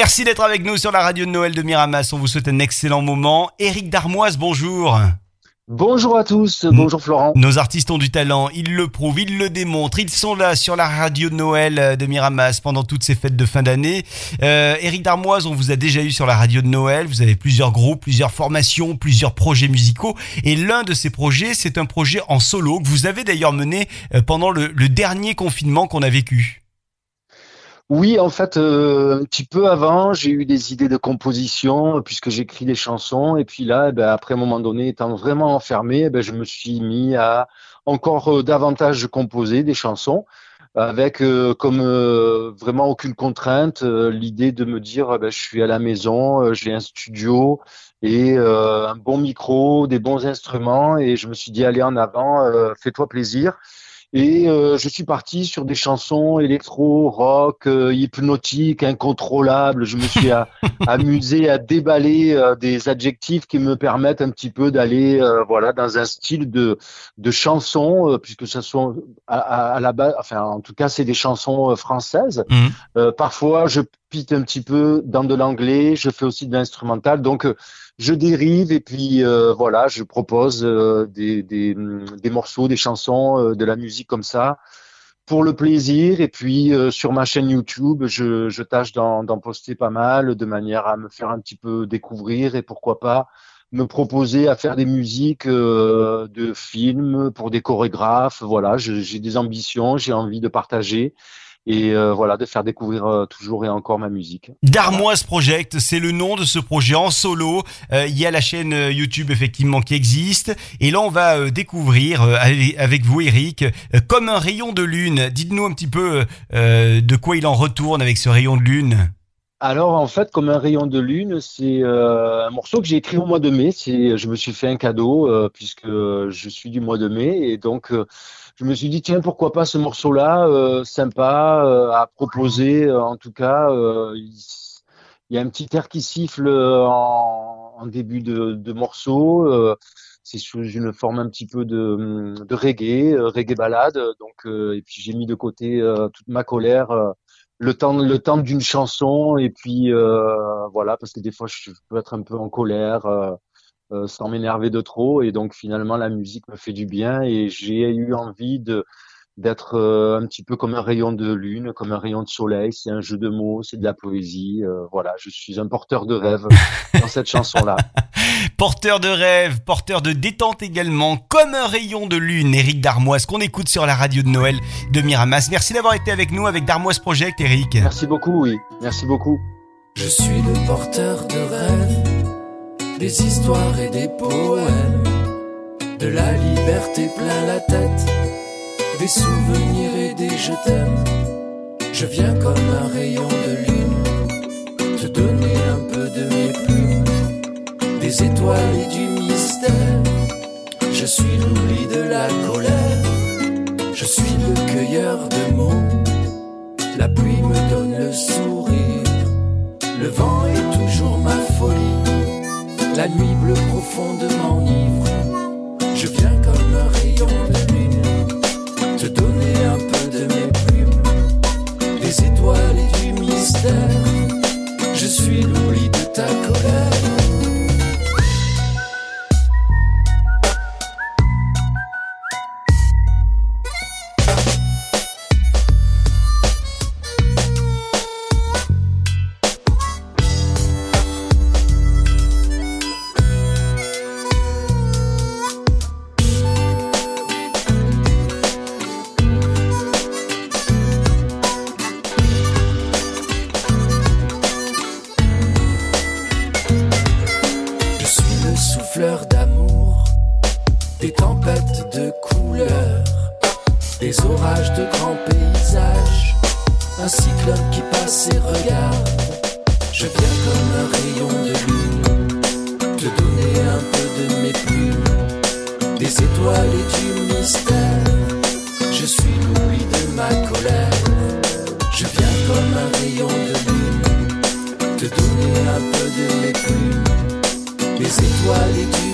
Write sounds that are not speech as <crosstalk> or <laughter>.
Merci d'être avec nous sur la radio de Noël de Miramas. On vous souhaite un excellent moment. Éric Darmoise, bonjour. Bonjour à tous, bonjour Florent. Nos artistes ont du talent, ils le prouvent, ils le démontrent, ils sont là sur la radio de Noël euh, de Miramas pendant toutes ces fêtes de fin d'année. Euh, Eric Darmoise, on vous a déjà eu sur la radio de Noël, vous avez plusieurs groupes, plusieurs formations, plusieurs projets musicaux, et l'un de ces projets, c'est un projet en solo que vous avez d'ailleurs mené euh, pendant le dernier confinement qu'on a vécu. Oui, en fait, euh, un petit peu avant, j'ai eu des idées de composition puisque j'écris des chansons. Et puis là, eh ben, après un moment donné, étant vraiment enfermé, eh ben, je me suis mis à encore euh, davantage composer des chansons avec euh, comme vraiment aucune contrainte l'idée de me dire eh ben, je suis à la maison, j'ai un studio et un bon micro, des bons instruments et je me suis dit allez en avant, fais-toi plaisir. Et euh, je suis parti sur des chansons électro, rock, euh, hypnotiques, incontrôlables. Je me suis <laughs> amusé à déballer euh, des adjectifs qui me permettent un petit peu d'aller, voilà, dans un style de de chanson, puisque ça soit à, à, la base, enfin, en tout cas, c'est des chansons françaises. Mmh. parfois, je pite un petit peu dans de l'anglais. Je fais aussi de l'instrumental. Donc je dérive et puis euh, voilà, je propose euh, des, des, des, morceaux, des chansons, euh, de la musique comme ça pour le plaisir. Et puis sur ma chaîne YouTube, je, je tâche d'en poster pas mal de manière à me faire un petit peu découvrir et pourquoi pas me proposer à faire des musiques de films pour des chorégraphes. Voilà, j'ai des ambitions, j'ai envie de partager et euh, voilà de faire découvrir euh, toujours et encore ma musique. Darmoise Project, c'est le nom de ce projet en solo. Euh, il y a la chaîne YouTube effectivement qui existe et là on va découvrir avec vous Eric comme un rayon de lune. Dites-nous un petit peu de quoi il en retourne avec ce rayon de lune. Alors en fait, comme un rayon de lune, c'est un morceau que j'ai écrit au mois de mai. C'est, je me suis fait un cadeau puisque je suis du mois de mai. Et donc je me suis dit tiens pourquoi pas ce morceau-là euh, sympa euh, à proposer. Euh, en tout cas il, y a un petit air qui siffle en, en début de, de morceau. C'est sous une forme un petit peu de, de reggae reggae balade donc et puis j'ai mis de côté toute ma colère le temps le temps d'une chanson et puis voilà parce que des fois je peux être un peu en colère euh, sans m'énerver de trop. Et donc finalement, la musique me fait du bien et j'ai eu envie de d'être euh, un petit peu comme un rayon de lune, comme un rayon de soleil. C'est un jeu de mots, c'est de la poésie. Euh, voilà, je suis un porteur de rêve <laughs> dans cette chanson-là. porteur de rêve, porteur de détente également, comme un rayon de lune. Eric Darmoise, qu'on écoute sur la radio de Noël de Miramas. Merci d'avoir été avec nous avec Darmoise Project, Eric. Merci beaucoup, oui. Merci beaucoup. Je suis le porteur de rêve des histoires et des poèmes, de la liberté plein la tête, des souvenirs et des je t'aime. Je viens comme un rayon de lune, te donner un peu de mes plumes, des étoiles et du mystère. Je suis l'oubli de la colère, je suis le cueilleur de mots. La pluie me donne le sourire, le vent est toujours ma folie. La nuit bleue profondément ivre, je viens comme un rayon de lune, te donner un peu de mes plumes, des étoiles et du mystère. Je suis l'oubli de des orages de grands paysages, un cyclone qui passe et regarde. Je viens comme un rayon de lune, te donner un peu de mes plumes, des étoiles et du mystère. Je suis l'oubli de ma colère. Je viens comme un rayon de lune, te donner un peu de mes plumes les étoiles et du